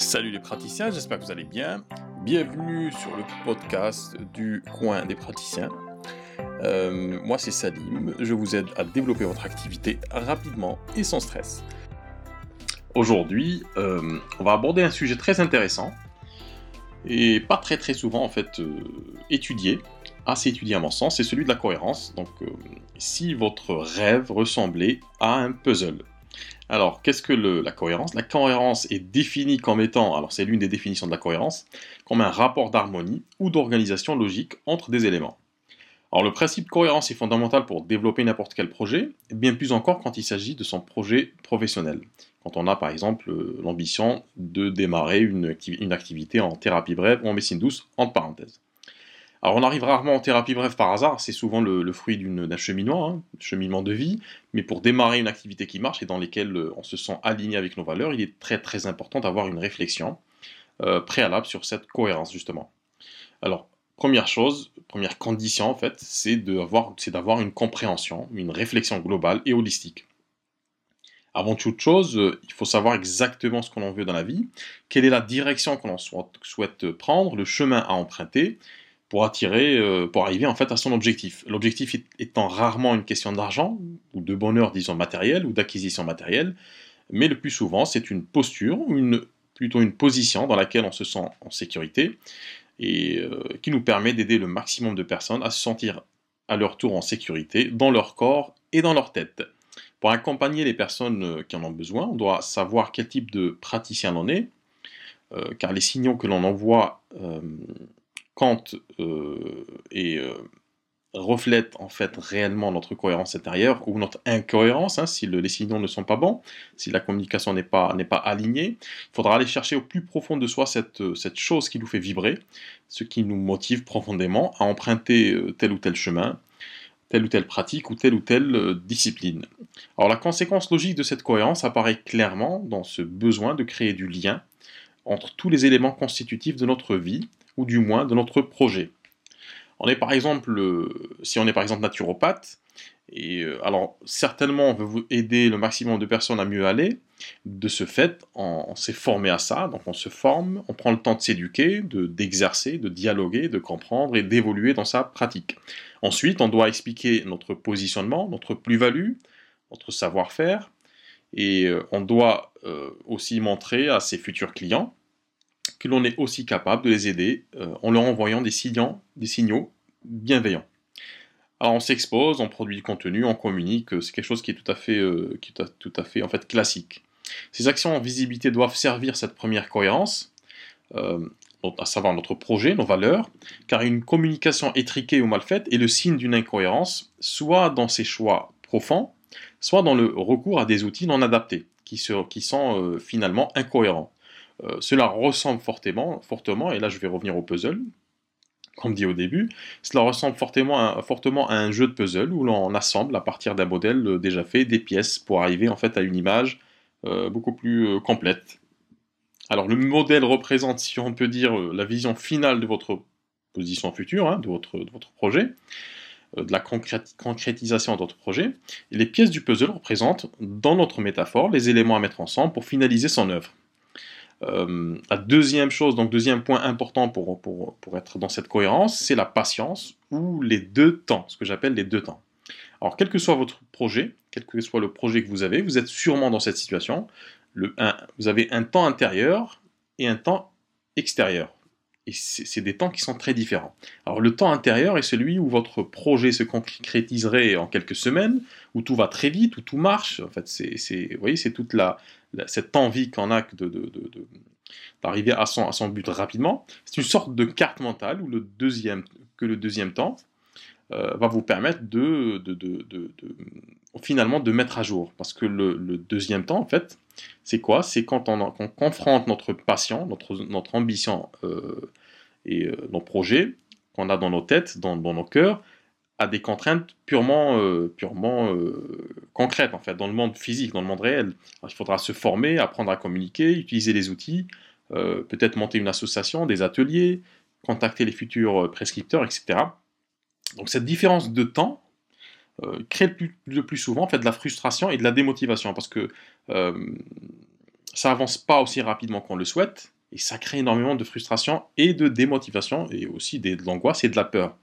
Salut les praticiens, j'espère que vous allez bien. Bienvenue sur le podcast du coin des praticiens. Euh, moi c'est Salim, je vous aide à développer votre activité rapidement et sans stress. Aujourd'hui, euh, on va aborder un sujet très intéressant et pas très très souvent en fait euh, étudié, assez étudié à mon sens, c'est celui de la cohérence. Donc si votre rêve ressemblait à un puzzle, alors, qu'est-ce que la cohérence? La cohérence est définie comme étant, alors c'est l'une des définitions de la cohérence, comme un rapport d'harmonie ou d'organisation logique entre des éléments. Alors le principe de cohérence est fondamental pour développer n'importe quel projet, bien plus encore quand il s'agit de son projet professionnel. Quand on a par exemple l'ambition de démarrer une, une activité en thérapie brève ou en médecine douce, entre parenthèses. Alors on arrive rarement en thérapie brève par hasard, c'est souvent le, fruit d'un cheminement, hein, cheminement de vie, mais pour démarrer une activité qui marche et dans laquelle euh, on se sent aligné avec nos valeurs, il est très très important d'avoir une réflexion euh, préalable sur cette cohérence justement. Alors première chose, première condition en fait, c'est d'avoir une compréhension, une réflexion globale et holistique. Avant toute chose, euh, il faut savoir exactement ce qu'on en veut dans la vie, quelle est la direction qu'on souhaite prendre, le chemin à emprunter, pour attirer, euh, pour arriver en fait à son objectif. L'objectif étant rarement une question d'argent ou de bonheur, disons matériel ou d'acquisition matérielle, mais le plus souvent c'est une posture ou une, plutôt une position dans laquelle on se sent en sécurité et euh, qui nous permet d'aider le maximum de personnes à se sentir à leur tour en sécurité dans leur corps et dans leur tête. Pour accompagner les personnes euh, qui en ont besoin, on doit savoir quel type de praticien on est, car les signaux que l'on envoie et euh, reflète en fait réellement notre cohérence intérieure ou notre incohérence, hein, si les signaux ne sont pas bons, si la communication n'est pas, alignée. Il faudra aller chercher au plus profond de soi cette, cette chose qui nous fait vibrer, ce qui nous motive profondément à emprunter euh, tel ou tel chemin, telle ou telle pratique ou telle ou telle discipline. Alors la conséquence logique de cette cohérence apparaît clairement dans ce besoin de créer du lien entre tous les éléments constitutifs de notre vie, ou du moins de notre projet. On est par exemple, euh, si on est par exemple naturopathe, et euh, alors certainement on veut vous aider le maximum de personnes à mieux aller. De ce fait, on, s'est formé à ça, donc on se forme, on prend le temps de s'éduquer, de d'exercer, de dialoguer, de comprendre et d'évoluer dans sa pratique. Ensuite, on doit expliquer notre positionnement, notre plus-value, notre savoir-faire, et euh, on doit aussi montrer à ses futurs clients que l'on est aussi capable de les aider euh, en leur envoyant des signaux, des signaux bienveillants. Alors on s'expose, on produit du contenu, on communique, c'est quelque chose qui est tout à fait, euh, qui est tout à fait en fait classique. Ces actions en visibilité doivent servir cette première cohérence, euh, à savoir notre projet, nos valeurs, car une communication étriquée ou mal faite est le signe d'une incohérence, soit dans ses choix profonds, soit dans le recours à des outils non adaptés, qui, sont finalement incohérents. Euh, cela ressemble fortement, et là je vais revenir au puzzle, comme dit au début, cela ressemble fortement à, un jeu de puzzle où l'on assemble à partir d'un modèle euh, déjà fait des pièces pour arriver en fait à une image euh, beaucoup plus complète. Alors le modèle représente, si on peut dire, la vision finale de votre position future, hein, de, votre, projet, de la concrétisation de votre projet. Et les pièces du puzzle représentent, dans notre métaphore, les éléments à mettre ensemble pour finaliser son œuvre. Euh, la deuxième chose, donc deuxième point important pour, pour, pour être dans cette cohérence, c'est la patience ou les deux temps, ce que j'appelle les deux temps. Alors, quel que soit votre projet, quel que soit le projet que vous avez, vous êtes sûrement dans cette situation. Vous avez un temps intérieur et un temps extérieur. Et c'est des temps qui sont très différents. Alors le temps intérieur est celui où votre projet se concrétiserait en quelques semaines, où tout va très vite, où tout marche. En fait, c'est, vous voyez, c'est toute cette envie qu'on a de, d'arriver à son, à son but rapidement. C'est une sorte de carte mentale où le deuxième, que le deuxième temps euh, va vous permettre de, de, finalement de mettre à jour. Parce que le, deuxième temps, en fait, c'est quoi? C'est quand on, confronte notre passion, notre, notre ambition euh, et euh, nos projets qu'on a dans nos têtes, dans, dans nos cœurs, à des contraintes purement, euh, purement concrètes, en fait, dans le monde physique, dans le monde réel. il faudra se former, apprendre à communiquer, utiliser les outils, peut-être monter une association, des ateliers, contacter les futurs prescripteurs, etc. Donc cette différence de temps crée le plus, souvent en fait, de la frustration et de la démotivation, parce que ça avance pas aussi rapidement qu'on le souhaite, et ça crée énormément de frustration et de démotivation, et aussi de l'angoisse et de la peur.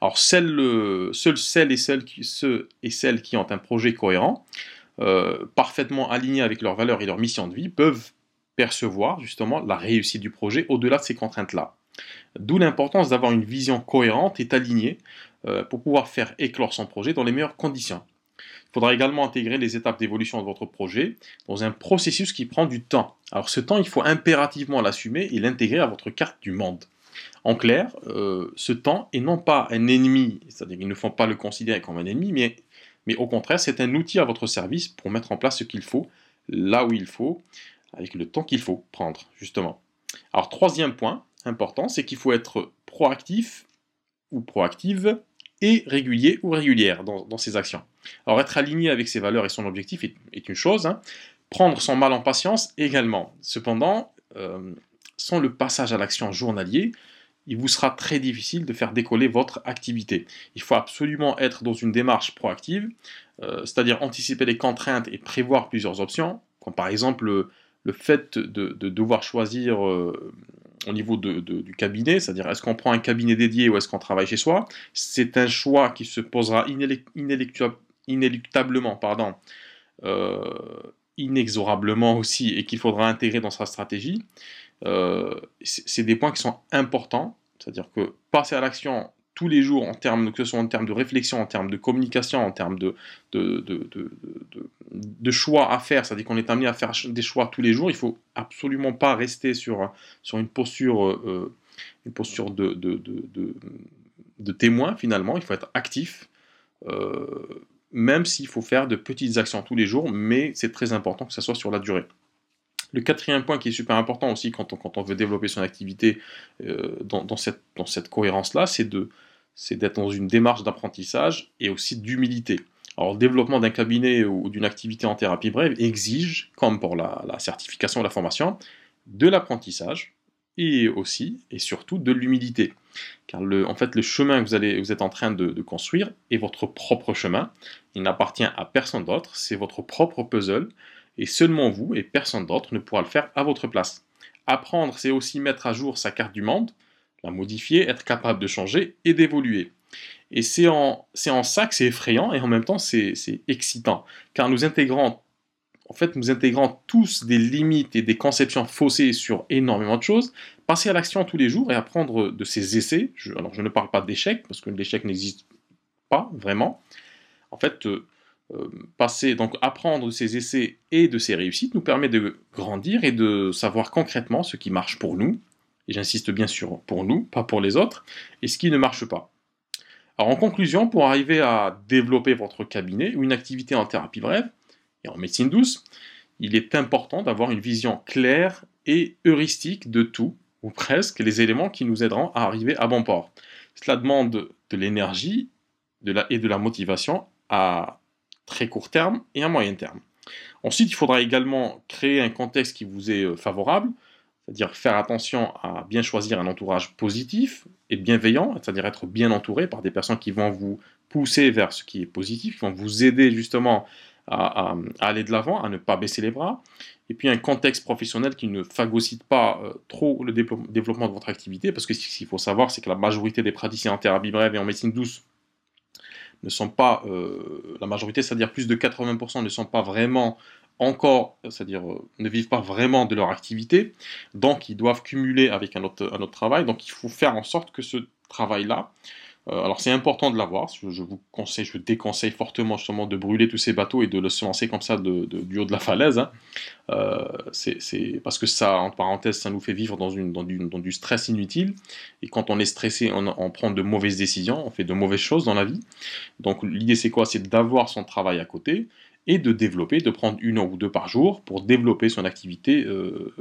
Alors, seuls, celles et celles qui, ceux et celles qui ont un projet cohérent, euh, parfaitement aligné avec leurs valeurs et leur mission de vie, peuvent percevoir justement la réussite du projet au-delà de ces contraintes-là. D'où l'importance d'avoir une vision cohérente et alignée euh, pour pouvoir faire éclore son projet dans les meilleures conditions. Il faudra également intégrer les étapes d'évolution de votre projet dans un processus qui prend du temps. Alors ce temps, il faut impérativement l'assumer et l'intégrer à votre carte du monde. En clair, euh, ce temps est non pas un ennemi, c'est-à-dire qu'il ne faut pas le considérer comme un ennemi, mais, mais au contraire, c'est un outil à votre service pour mettre en place ce qu'il faut, là où il faut, avec le temps qu'il faut prendre, justement. Alors troisième point important, c'est qu'il faut être proactif ou proactive et régulier ou régulière dans, ses actions. Alors être aligné avec ses valeurs et son objectif est, une chose, hein. prendre son mal en patience également. Cependant, euh, sans le passage à l'action journalier, il vous sera très difficile de faire décoller votre activité. Il faut absolument être dans une démarche proactive, euh, c'est-à-dire anticiper les contraintes et prévoir plusieurs options, comme par exemple le, fait de, devoir choisir euh, au niveau du cabinet, c'est-à-dire est-ce qu'on prend un cabinet dédié ou est-ce qu'on travaille chez soi, c'est un choix qui se posera inéluctablement, pardon, euh, inexorablement aussi et qu'il faudra intégrer dans sa stratégie. Euh, c'est des points qui sont importants, c'est-à-dire que passer à l'action tous les jours, en termes, que ce soit en termes de réflexion, en termes de communication, en termes de, choix à faire, c'est-à-dire qu'on est amené à faire des choix tous les jours, il ne faut absolument pas rester sur, une posture, euh, de, de, témoin finalement, il faut être actif, euh, même s'il faut faire de petites actions tous les jours, mais c'est très important que ça soit sur la durée. Le quatrième point qui est super important aussi quand on, veut développer son activité euh, dans, cette, cohérence-là, c'est d'être dans une démarche d'apprentissage et aussi d'humilité. Alors, le développement d'un cabinet ou d'une activité en thérapie brève exige, comme pour la, certification ou la formation, de l'apprentissage et aussi et surtout de l'humilité. Car en fait, le chemin que vous, allez, vous êtes en train de construire est votre propre chemin. Il n'appartient à personne d'autre, c'est votre propre puzzle et seulement vous et personne d'autre ne pourra le faire à votre place. Apprendre, c'est aussi mettre à jour sa carte du monde, la modifier, être capable de changer et d'évoluer. Et c'est en, en ça que c'est effrayant et en même temps c'est excitant, car nous intégrons, en fait, nous intégrons tous des limites et des conceptions faussées sur énormément de choses, passer à l'action tous les jours et apprendre de ses essais. alors je ne parle pas d'échec, parce que l'échec n'existe pas vraiment. En fait, euh, passer, donc apprendre de ses essais et de ses réussites nous permet de grandir et de savoir concrètement ce qui marche pour nous, et j'insiste bien sûr pour nous, pas pour les autres, et ce qui ne marche pas. Alors en conclusion, pour arriver à développer votre cabinet ou une activité en thérapie brève et en médecine douce, il est important d'avoir une vision claire et heuristique de tout, ou presque, les éléments qui nous aideront à arriver à bon port. Cela demande de l'énergie et de la motivation à très court terme et à moyen terme. Ensuite, il faudra également créer un contexte qui vous est euh, favorable, c'est-à-dire faire attention à bien choisir un entourage positif et bienveillant, c'est-à-dire être bien entouré par des personnes qui vont vous pousser vers ce qui est positif, qui vont vous aider justement à, aller de l'avant, à ne pas baisser les bras. Et puis un contexte professionnel qui ne phagocyte pas euh, trop le développement de votre activité, parce que ce qu'il faut savoir, c'est que la majorité des praticiens en thérapie brève et en médecine douce ne sont pas, euh, la majorité, c'est-à-dire plus de 80%, ne sont pas vraiment encore, c'est-à-dire euh, ne vivent pas vraiment de leur activité, donc ils doivent cumuler avec un autre, travail, donc il faut faire en sorte que ce travail-là alors c'est important de l'avoir, je, vous conseille, je déconseille fortement justement de brûler tous ces bateaux et de se lancer comme ça de, du haut de la falaise. Hein. Euh, c'est parce que ça, en parenthèse, ça nous fait vivre dans, une, du, stress inutile. Et quand on est stressé, on, prend de mauvaises décisions, on fait de mauvaises choses dans la vie. Donc l'idée c'est quoi? C'est d'avoir son travail à côté et de développer, de prendre une ou deux par jour pour développer son activité euh,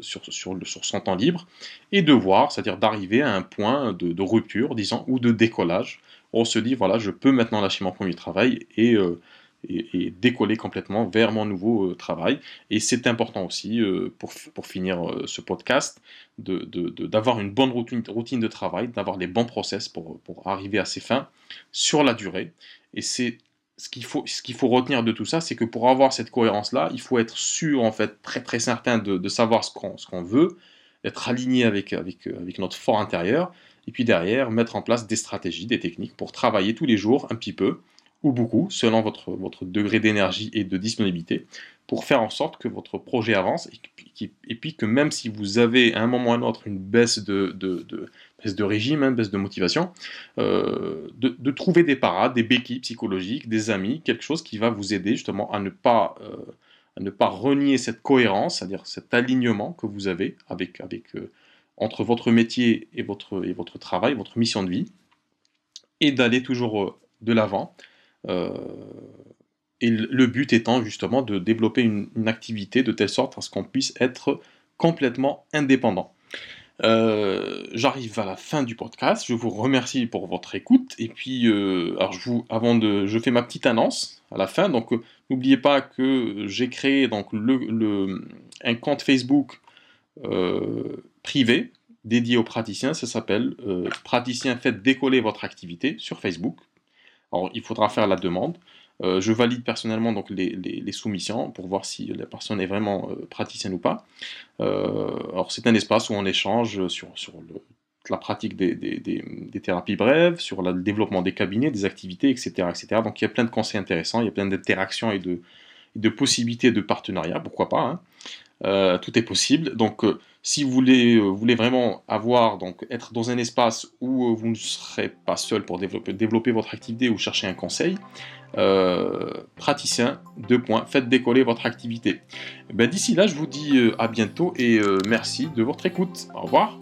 sur, sur, sur, son temps libre et de voir, c'est-à-dire d'arriver à un point de, rupture, disons, ou de décollage. On se dit, voilà, je peux maintenant lâcher mon premier travail et, euh, et, décoller complètement vers mon nouveau euh, travail. Et c'est important aussi, pour, pour, finir ce podcast, d'avoir de, une bonne routine, routine de travail, d'avoir les bons process pour, pour arriver à ses fins sur la durée. Et c'est ce qu'il faut, ce qu'il faut retenir de tout ça, c'est que pour avoir cette cohérence-là, il faut être sûr, en fait, très très certain de, savoir ce qu'on, ce qu'on veut, être aligné avec, avec notre fort intérieur, et puis derrière, mettre en place des stratégies, des techniques pour travailler tous les jours un petit peu, ou beaucoup, selon votre, votre degré d'énergie et de disponibilité, pour faire en sorte que votre projet avance et, puis que même si vous avez à un moment ou à un autre une baisse de, de, baisse de régime, une hein, baisse de motivation, euh, de, trouver des parades, des béquilles psychologiques, des amis, quelque chose qui va vous aider justement à ne pas, euh, à ne pas renier cette cohérence, c'est-à-dire cet alignement que vous avez avec, avec, euh, entre votre métier et votre, et votre travail, votre mission de vie, et d'aller toujours de l'avant et le but étant justement de développer une, activité de telle sorte à ce qu'on puisse être complètement indépendant. Euh, j'arrive à la fin du podcast. Je vous remercie pour votre écoute. Et puis, euh, alors je vous, avant de, je fais ma petite annonce à la fin. Donc, euh, n'oubliez pas que j'ai créé donc un compte Facebook privé dédié aux praticiens. Ça s'appelle Praticien Faites décoller votre activité sur Facebook. Alors, il faudra faire la demande. Euh, je valide personnellement donc les, soumissions pour voir si la personne est vraiment euh, praticienne ou pas. Euh, alors c'est un espace où on échange sur, la pratique des, thérapies brèves, sur le développement des cabinets, des activités, etc., etc. Donc il y a plein de conseils intéressants, il y a plein d'interactions et de, possibilités de partenariat, pourquoi pas. Hein. tout est possible. Donc si vous voulez, vraiment avoir, donc être dans un espace où vous ne serez pas seul pour développer, votre activité ou chercher un conseil, euh, praticien, deux points, faites décoller votre activité. Ben, D'ici là, je vous dis euh, à bientôt et euh, merci de votre écoute. Au revoir.